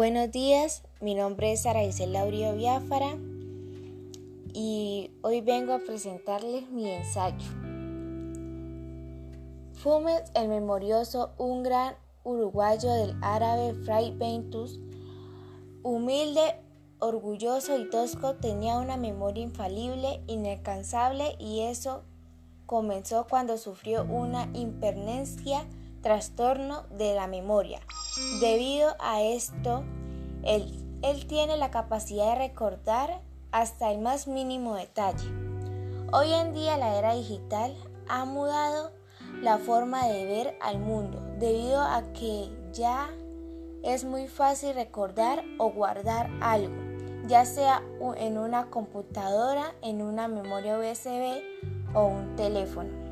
Buenos días, mi nombre es Sara Laurio Biafara y hoy vengo a presentarles mi ensayo. Fumes, el memorioso, un gran uruguayo del árabe Fray Ventus, humilde, orgulloso y tosco, tenía una memoria infalible, inalcanzable y eso comenzó cuando sufrió una impernencia trastorno de la memoria. Debido a esto, él, él tiene la capacidad de recordar hasta el más mínimo detalle. Hoy en día la era digital ha mudado la forma de ver al mundo debido a que ya es muy fácil recordar o guardar algo, ya sea en una computadora, en una memoria USB o un teléfono.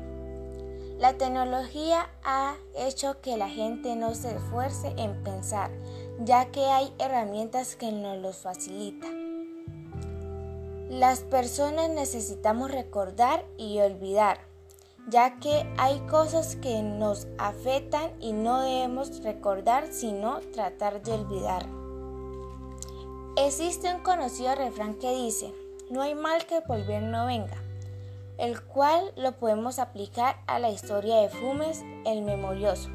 La tecnología ha hecho que la gente no se esfuerce en pensar, ya que hay herramientas que nos los facilitan. Las personas necesitamos recordar y olvidar, ya que hay cosas que nos afectan y no debemos recordar, sino tratar de olvidar. Existe un conocido refrán que dice, no hay mal que por bien no venga el cual lo podemos aplicar a la historia de Funes el Memorioso.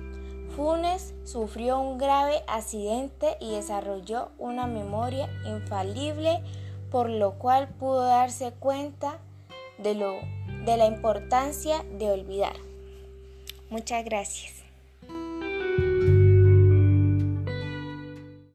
Funes sufrió un grave accidente y desarrolló una memoria infalible, por lo cual pudo darse cuenta de, lo, de la importancia de olvidar. Muchas gracias.